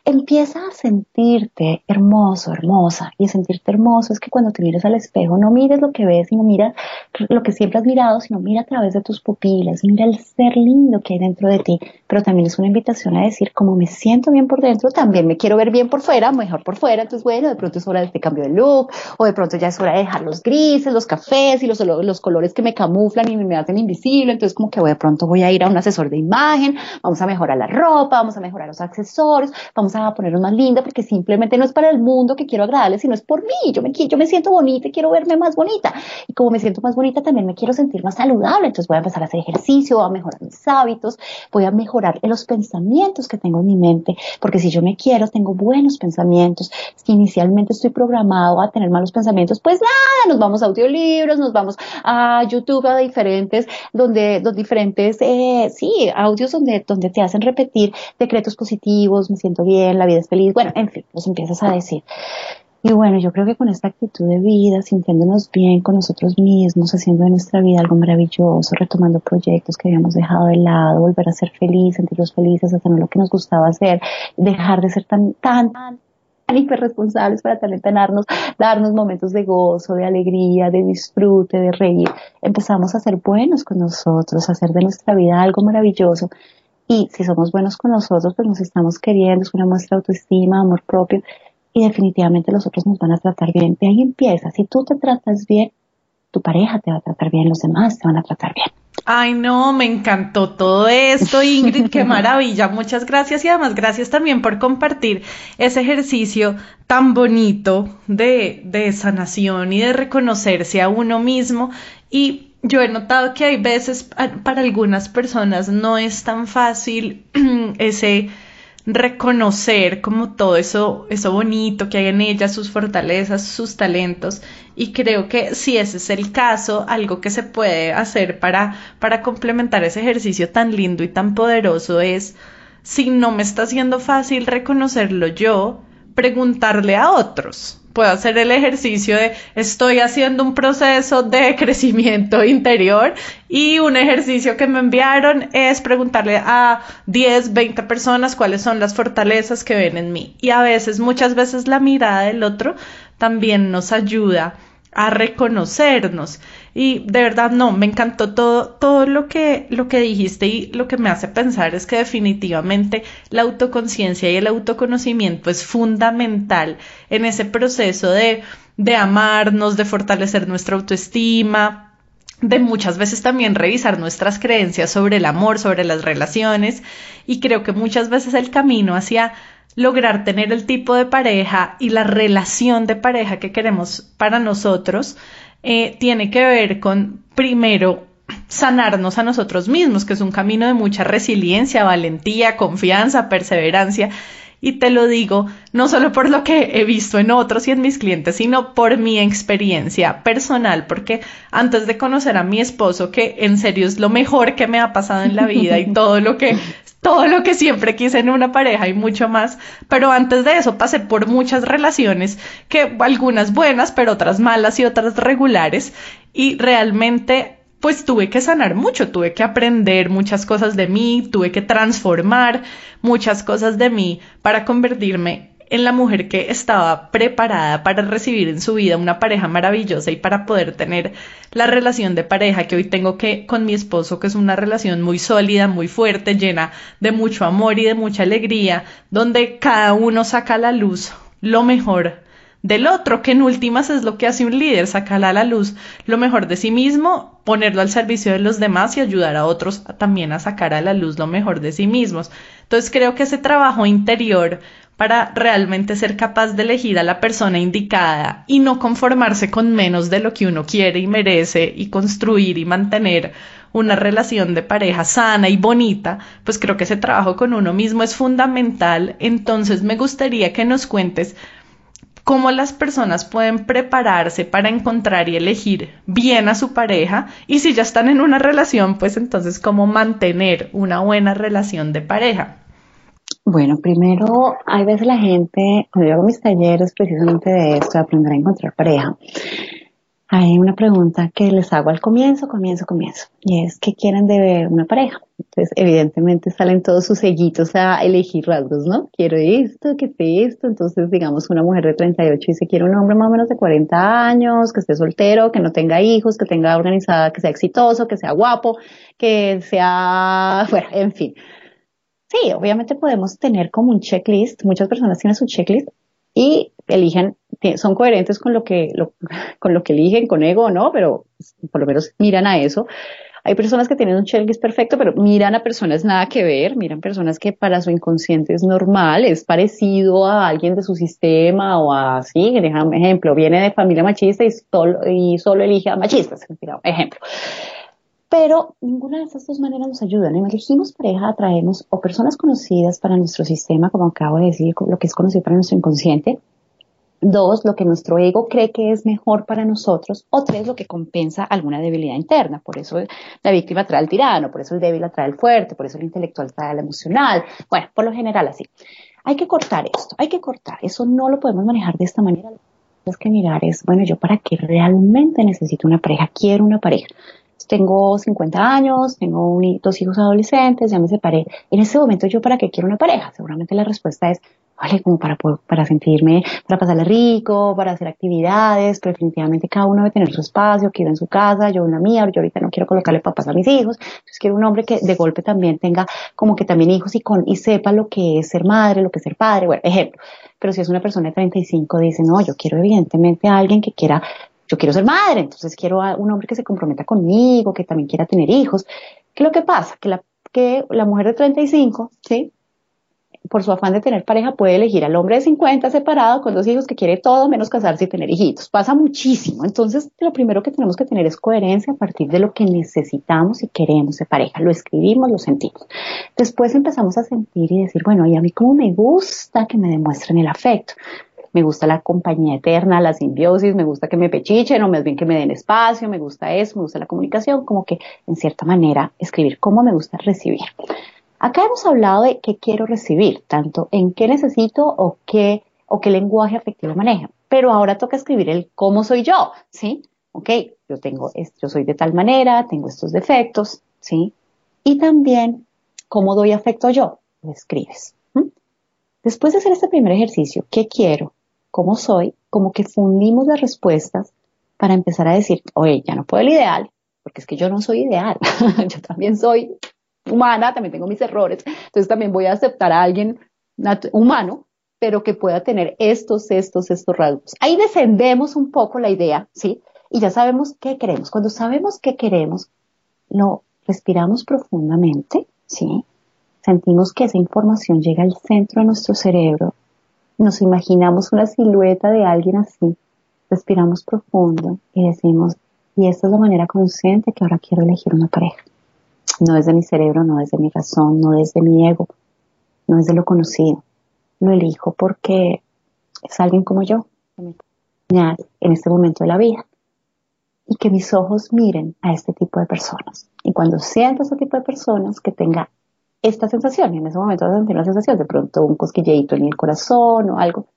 Empieza a sentirte hermoso, hermosa. Y sentirte hermoso es que cuando te mires al espejo no mires lo que ves, sino mira lo que siempre has mirado, sino mira a través de tus pupilas, mira el ser lindo que hay dentro de ti. Pero también es una invitación a decir, como me siento bien por dentro, también me quiero ver bien por fuera, mejor por fuera. Entonces, bueno, de pronto es hora de este cambio de look, o de pronto ya es hora de dejar los grises, los cafés y los, los colores que me camuflan y me hacen invisible. Entonces, como que de pronto voy a ir a un asesor de imagen, vamos a mejorar la ropa vamos a mejorar los accesorios, vamos a ponernos más linda porque simplemente no es para el mundo que quiero agradarle, sino es por mí. Yo me, yo me siento bonita y quiero verme más bonita. Y como me siento más bonita, también me quiero sentir más saludable. Entonces voy a empezar a hacer ejercicio, voy a mejorar mis hábitos, voy a mejorar los pensamientos que tengo en mi mente, porque si yo me quiero, tengo buenos pensamientos. Si inicialmente estoy programado a tener malos pensamientos, pues nada, nos vamos a audiolibros, nos vamos a YouTube, a diferentes, donde, los diferentes, eh, sí, audios donde, donde te hacen repetir decretos positivos, me siento bien, la vida es feliz, bueno, en fin, los empiezas a decir. Y bueno, yo creo que con esta actitud de vida, sintiéndonos bien con nosotros mismos, haciendo de nuestra vida algo maravilloso, retomando proyectos que habíamos dejado de lado, volver a ser feliz, sentirnos felices, hacer lo que nos gustaba hacer, dejar de ser tan, tan, tan hiperresponsables para también darnos, darnos momentos de gozo, de alegría, de disfrute, de reír. Empezamos a ser buenos con nosotros, a hacer de nuestra vida algo maravilloso y si somos buenos con nosotros, pues nos estamos queriendo, es una muestra de autoestima, amor propio y definitivamente los otros nos van a tratar bien. De ahí empieza. Si tú te tratas bien, tu pareja te va a tratar bien, los demás te van a tratar bien. Ay, no, me encantó todo esto, Ingrid, qué maravilla. Muchas gracias y además gracias también por compartir ese ejercicio tan bonito de, de sanación y de reconocerse a uno mismo y yo he notado que hay veces para algunas personas no es tan fácil ese reconocer como todo eso, eso bonito que hay en ellas, sus fortalezas, sus talentos. Y creo que si ese es el caso, algo que se puede hacer para, para complementar ese ejercicio tan lindo y tan poderoso es, si no me está siendo fácil reconocerlo yo, preguntarle a otros puedo hacer el ejercicio de estoy haciendo un proceso de crecimiento interior y un ejercicio que me enviaron es preguntarle a 10, 20 personas cuáles son las fortalezas que ven en mí. Y a veces, muchas veces la mirada del otro también nos ayuda a reconocernos. Y de verdad no, me encantó todo, todo lo que, lo que dijiste y lo que me hace pensar es que definitivamente la autoconciencia y el autoconocimiento es fundamental en ese proceso de, de amarnos, de fortalecer nuestra autoestima, de muchas veces también revisar nuestras creencias sobre el amor, sobre las relaciones y creo que muchas veces el camino hacia lograr tener el tipo de pareja y la relación de pareja que queremos para nosotros eh, tiene que ver con, primero, sanarnos a nosotros mismos, que es un camino de mucha resiliencia, valentía, confianza, perseverancia. Y te lo digo no solo por lo que he visto en otros y en mis clientes, sino por mi experiencia personal, porque antes de conocer a mi esposo, que en serio es lo mejor que me ha pasado en la vida y todo lo que todo lo que siempre quise en una pareja y mucho más, pero antes de eso pasé por muchas relaciones que algunas buenas, pero otras malas y otras regulares y realmente pues tuve que sanar mucho, tuve que aprender muchas cosas de mí, tuve que transformar muchas cosas de mí para convertirme en la mujer que estaba preparada para recibir en su vida una pareja maravillosa y para poder tener la relación de pareja que hoy tengo que con mi esposo, que es una relación muy sólida, muy fuerte, llena de mucho amor y de mucha alegría, donde cada uno saca a la luz lo mejor del otro, que en últimas es lo que hace un líder, sacar a la luz lo mejor de sí mismo, ponerlo al servicio de los demás y ayudar a otros también a sacar a la luz lo mejor de sí mismos. Entonces creo que ese trabajo interior para realmente ser capaz de elegir a la persona indicada y no conformarse con menos de lo que uno quiere y merece y construir y mantener una relación de pareja sana y bonita, pues creo que ese trabajo con uno mismo es fundamental. Entonces me gustaría que nos cuentes cómo las personas pueden prepararse para encontrar y elegir bien a su pareja y si ya están en una relación, pues entonces cómo mantener una buena relación de pareja. Bueno, primero, hay veces la gente, cuando yo hago mis talleres precisamente de esto, de aprender a encontrar pareja, hay una pregunta que les hago al comienzo, comienzo, comienzo, y es ¿qué quieren de una pareja? Entonces, evidentemente salen todos sus sellitos a elegir rasgos, ¿no? Quiero esto, que esté esto, entonces digamos una mujer de 38 dice quiero un hombre más o menos de 40 años, que esté soltero, que no tenga hijos, que tenga organizada, que sea exitoso, que sea guapo, que sea, bueno, en fin. Sí, obviamente podemos tener como un checklist, muchas personas tienen su checklist y eligen son coherentes con lo que, con lo que eligen, con ego o no, pero por lo menos miran a eso. Hay personas que tienen un checklist perfecto, pero miran a personas nada que ver, miran personas que para su inconsciente es normal, es parecido a alguien de su sistema o así, ejemplo, viene de familia machista y solo, elige a machistas, ejemplo. Pero ninguna de estas dos maneras nos ayudan. Elegimos pareja, atraemos o personas conocidas para nuestro sistema, como acabo de decir, lo que es conocido para nuestro inconsciente, Dos, lo que nuestro ego cree que es mejor para nosotros. O tres, lo que compensa alguna debilidad interna. Por eso la víctima trae al tirano, por eso el débil atrae al fuerte, por eso el intelectual trae al emocional. Bueno, por lo general así. Hay que cortar esto, hay que cortar. Eso no lo podemos manejar de esta manera. Lo que mirar es, bueno, yo para qué realmente necesito una pareja, quiero una pareja tengo 50 años, tengo dos hijos adolescentes, ya me separé. En ese momento, ¿yo para qué quiero una pareja? Seguramente la respuesta es, vale, como para, para sentirme, para pasarle rico, para hacer actividades, pero definitivamente cada uno debe tener su espacio, quiero en su casa, yo en la mía, yo ahorita no quiero colocarle papás a mis hijos, entonces quiero un hombre que de golpe también tenga como que también hijos y con, y sepa lo que es ser madre, lo que es ser padre, bueno, ejemplo. Pero si es una persona de 35, dice, no, yo quiero evidentemente a alguien que quiera yo quiero ser madre, entonces quiero a un hombre que se comprometa conmigo, que también quiera tener hijos. ¿Qué es lo que pasa? Que la, que la mujer de 35, ¿sí? Por su afán de tener pareja puede elegir al hombre de 50 separado con dos hijos que quiere todo menos casarse y tener hijitos. Pasa muchísimo. Entonces, lo primero que tenemos que tener es coherencia a partir de lo que necesitamos y queremos de pareja. Lo escribimos, lo sentimos. Después empezamos a sentir y decir, bueno, y a mí cómo me gusta que me demuestren el afecto me gusta la compañía eterna, la simbiosis, me gusta que me pechichen o más bien que me den espacio, me gusta eso, me gusta la comunicación, como que en cierta manera escribir cómo me gusta recibir. Acá hemos hablado de qué quiero recibir, tanto en qué necesito o qué, o qué lenguaje afectivo manejo. Pero ahora toca escribir el cómo soy yo, ¿sí? Ok, yo tengo, yo soy de tal manera, tengo estos defectos, ¿sí? Y también, ¿cómo doy afecto yo? Lo escribes. Después de hacer este primer ejercicio, ¿qué quiero? cómo soy, como que fundimos las respuestas para empezar a decir, oye, ya no puedo el ideal, porque es que yo no soy ideal, yo también soy humana, también tengo mis errores, entonces también voy a aceptar a alguien humano, pero que pueda tener estos, estos, estos rasgos. Ahí descendemos un poco la idea, ¿sí? Y ya sabemos qué queremos. Cuando sabemos qué queremos, lo respiramos profundamente, ¿sí? Sentimos que esa información llega al centro de nuestro cerebro nos imaginamos una silueta de alguien así, respiramos profundo y decimos, y esta es la manera consciente que ahora quiero elegir una pareja. No desde mi cerebro, no desde mi razón, no desde mi ego, no desde lo conocido. lo elijo porque es alguien como yo, en este momento de la vida. Y que mis ojos miren a este tipo de personas. Y cuando siento ese tipo de personas, que tenga esta sensación, y en ese momento de sentir una sensación, de pronto un cosquilleito en el corazón o algo,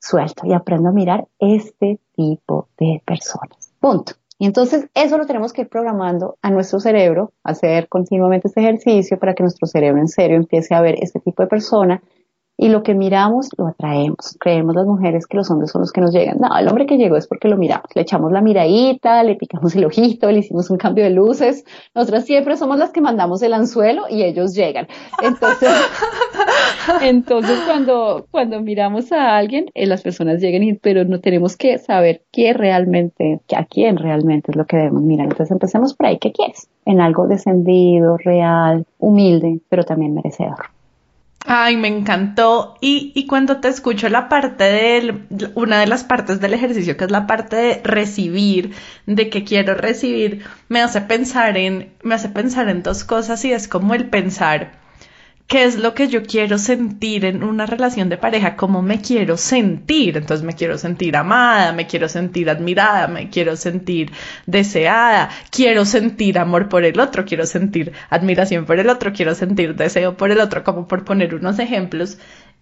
suelto y aprendo a mirar este tipo de personas. Punto. Y entonces eso lo tenemos que ir programando a nuestro cerebro, hacer continuamente este ejercicio para que nuestro cerebro en serio empiece a ver este tipo de persona y lo que miramos lo atraemos. Creemos las mujeres que los hombres son los que nos llegan. No, el hombre que llegó es porque lo miramos. Le echamos la miradita, le picamos el ojito, le hicimos un cambio de luces. Nosotras siempre somos las que mandamos el anzuelo y ellos llegan. Entonces, entonces cuando, cuando miramos a alguien, eh, las personas llegan, pero no tenemos que saber qué realmente, a quién realmente es lo que debemos mirar. Entonces empecemos por ahí. ¿Qué quieres? En algo descendido, real, humilde, pero también merecedor. Ay, me encantó. Y, y cuando te escucho la parte de, una de las partes del ejercicio, que es la parte de recibir, de que quiero recibir, me hace pensar en, me hace pensar en dos cosas y es como el pensar qué es lo que yo quiero sentir en una relación de pareja, cómo me quiero sentir. Entonces me quiero sentir amada, me quiero sentir admirada, me quiero sentir deseada, quiero sentir amor por el otro, quiero sentir admiración por el otro, quiero sentir deseo por el otro, como por poner unos ejemplos.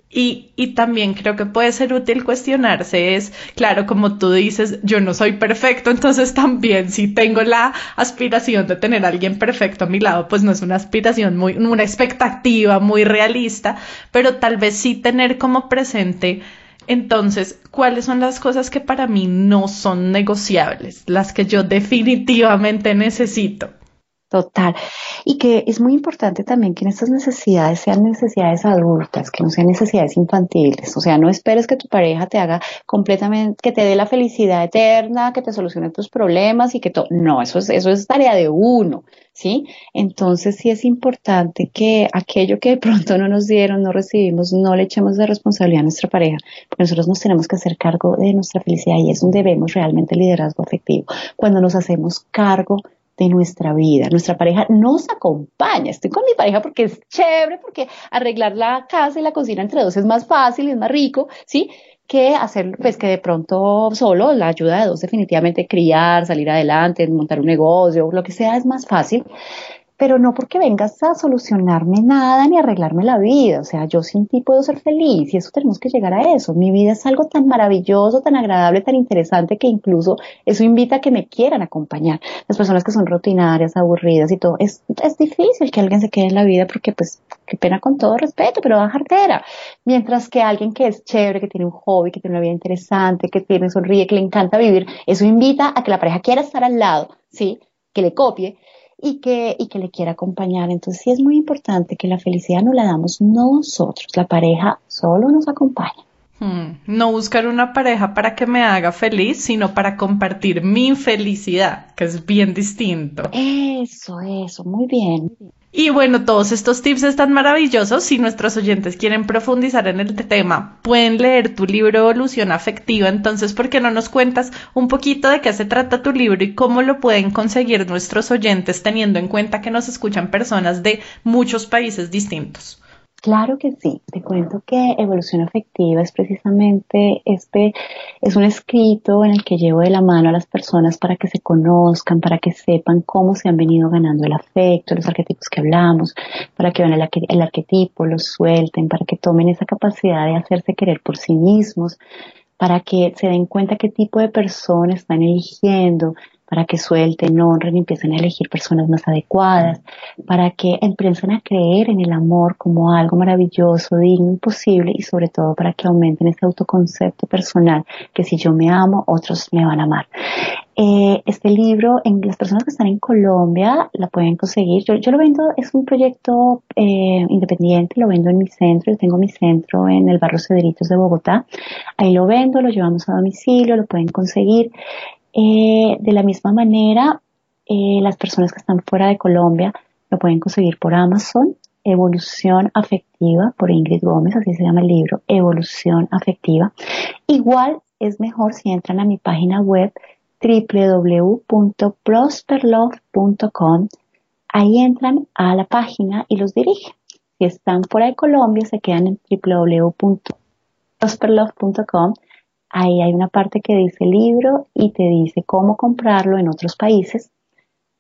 Y, y, también creo que puede ser útil cuestionarse es, claro, como tú dices, yo no soy perfecto, entonces también si tengo la aspiración de tener a alguien perfecto a mi lado, pues no es una aspiración muy, una expectativa muy realista, pero tal vez sí tener como presente entonces, ¿cuáles son las cosas que para mí no son negociables? Las que yo definitivamente necesito. Total. Y que es muy importante también que estas necesidades sean necesidades adultas, que no sean necesidades infantiles. O sea, no esperes que tu pareja te haga completamente, que te dé la felicidad eterna, que te solucione tus problemas y que todo. No, eso es, eso es tarea de uno, ¿sí? Entonces sí es importante que aquello que de pronto no nos dieron, no recibimos, no le echemos de responsabilidad a nuestra pareja, porque nosotros nos tenemos que hacer cargo de nuestra felicidad y es donde vemos realmente el liderazgo afectivo. Cuando nos hacemos cargo de nuestra vida. Nuestra pareja nos acompaña. Estoy con mi pareja porque es chévere, porque arreglar la casa y la cocina entre dos es más fácil, es más rico, ¿sí? Que hacer, pues que de pronto solo la ayuda de dos definitivamente criar, salir adelante, montar un negocio, lo que sea es más fácil pero no porque vengas a solucionarme nada ni arreglarme la vida. O sea, yo sin ti puedo ser feliz y eso tenemos que llegar a eso. Mi vida es algo tan maravilloso, tan agradable, tan interesante que incluso eso invita a que me quieran acompañar. Las personas que son rutinarias, aburridas y todo, es, es difícil que alguien se quede en la vida porque pues qué pena con todo respeto, pero va cartera. Mientras que alguien que es chévere, que tiene un hobby, que tiene una vida interesante, que tiene sonríe, que le encanta vivir, eso invita a que la pareja quiera estar al lado, ¿sí? Que le copie y que, y que le quiera acompañar. Entonces sí es muy importante que la felicidad no la damos nosotros, la pareja solo nos acompaña. Hmm. No buscar una pareja para que me haga feliz, sino para compartir mi felicidad, que es bien distinto. Eso, eso, muy bien. Y bueno, todos estos tips están maravillosos. Si nuestros oyentes quieren profundizar en el tema, pueden leer tu libro Evolución Afectiva. Entonces, ¿por qué no nos cuentas un poquito de qué se trata tu libro y cómo lo pueden conseguir nuestros oyentes teniendo en cuenta que nos escuchan personas de muchos países distintos? Claro que sí. Te cuento que evolución afectiva es precisamente este, es un escrito en el que llevo de la mano a las personas para que se conozcan, para que sepan cómo se han venido ganando el afecto, los arquetipos que hablamos, para que vean el, arquetipo, lo suelten, para que tomen esa capacidad de hacerse querer por sí mismos, para que se den cuenta qué tipo de persona están eligiendo, para que suelten, honren empiecen a elegir personas más adecuadas, para que empiecen a creer en el amor como algo maravilloso, digno y posible y sobre todo para que aumenten ese autoconcepto personal que si yo me amo, otros me van a amar. Eh, este libro, en las personas que están en Colombia, la pueden conseguir. Yo, yo lo vendo, es un proyecto eh, independiente, lo vendo en mi centro. Yo tengo mi centro en el barrio Cedritos de Bogotá. Ahí lo vendo, lo llevamos a domicilio, lo pueden conseguir. Eh, de la misma manera, eh, las personas que están fuera de Colombia lo pueden conseguir por Amazon. Evolución Afectiva por Ingrid Gómez, así se llama el libro, Evolución Afectiva. Igual es mejor si entran a mi página web www.prosperlove.com. Ahí entran a la página y los dirigen. Si están fuera de Colombia, se quedan en www.prosperlove.com. Ahí hay una parte que dice libro y te dice cómo comprarlo en otros países.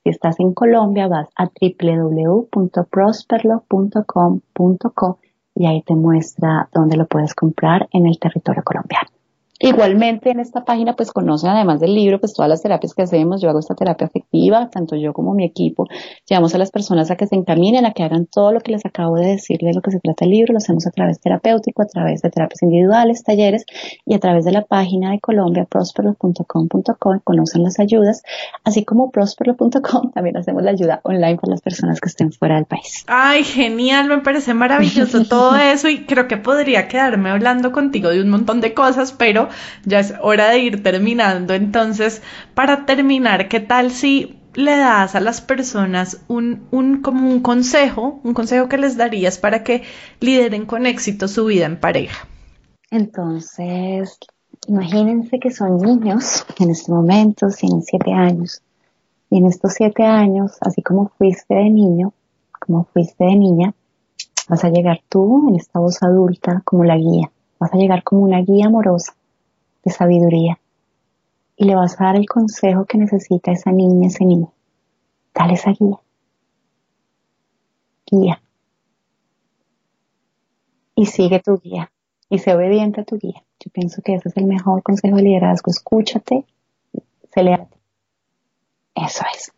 Si estás en Colombia, vas a www.prosperlove.com.co y ahí te muestra dónde lo puedes comprar en el territorio colombiano. Igualmente en esta página pues conocen además del libro pues todas las terapias que hacemos. Yo hago esta terapia afectiva, tanto yo como mi equipo. Llevamos a las personas a que se encaminen, a que hagan todo lo que les acabo de decir de lo que se trata el libro. Lo hacemos a través terapéutico, a través de terapias individuales, talleres y a través de la página de Colombia, prospero.com.co, conocen las ayudas, así como prospero.com también hacemos la ayuda online para las personas que estén fuera del país. Ay, genial, me parece maravilloso todo eso y creo que podría quedarme hablando contigo de un montón de cosas, pero ya es hora de ir terminando. Entonces, para terminar, ¿qué tal si le das a las personas un, un, como un consejo, un consejo que les darías para que lideren con éxito su vida en pareja? Entonces, imagínense que son niños en este momento, tienen siete años. Y en estos siete años, así como fuiste de niño, como fuiste de niña, vas a llegar tú en esta voz adulta como la guía. Vas a llegar como una guía amorosa de sabiduría y le vas a dar el consejo que necesita esa niña, ese niño. Dale esa guía. Guía. Y sigue tu guía. Y sé obediente a tu guía. Yo pienso que ese es el mejor consejo de liderazgo. Escúchate, leal. Eso es.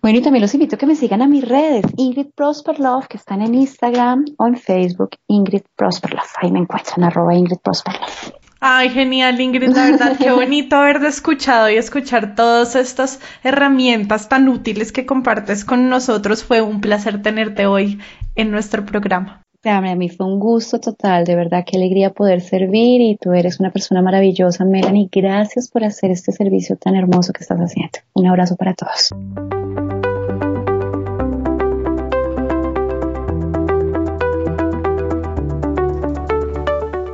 Bueno, y también los invito a que me sigan a mis redes, Ingrid Prosperlove, que están en Instagram o en Facebook, Ingrid Prosperlove. Ahí me encuentran, arroba Ingrid Prosperlove. Ay, genial, Ingrid, la verdad, qué bonito haberte escuchado y escuchar todas estas herramientas tan útiles que compartes con nosotros. Fue un placer tenerte hoy en nuestro programa. A mí fue un gusto total, de verdad, qué alegría poder servir y tú eres una persona maravillosa, Melanie. Gracias por hacer este servicio tan hermoso que estás haciendo. Un abrazo para todos.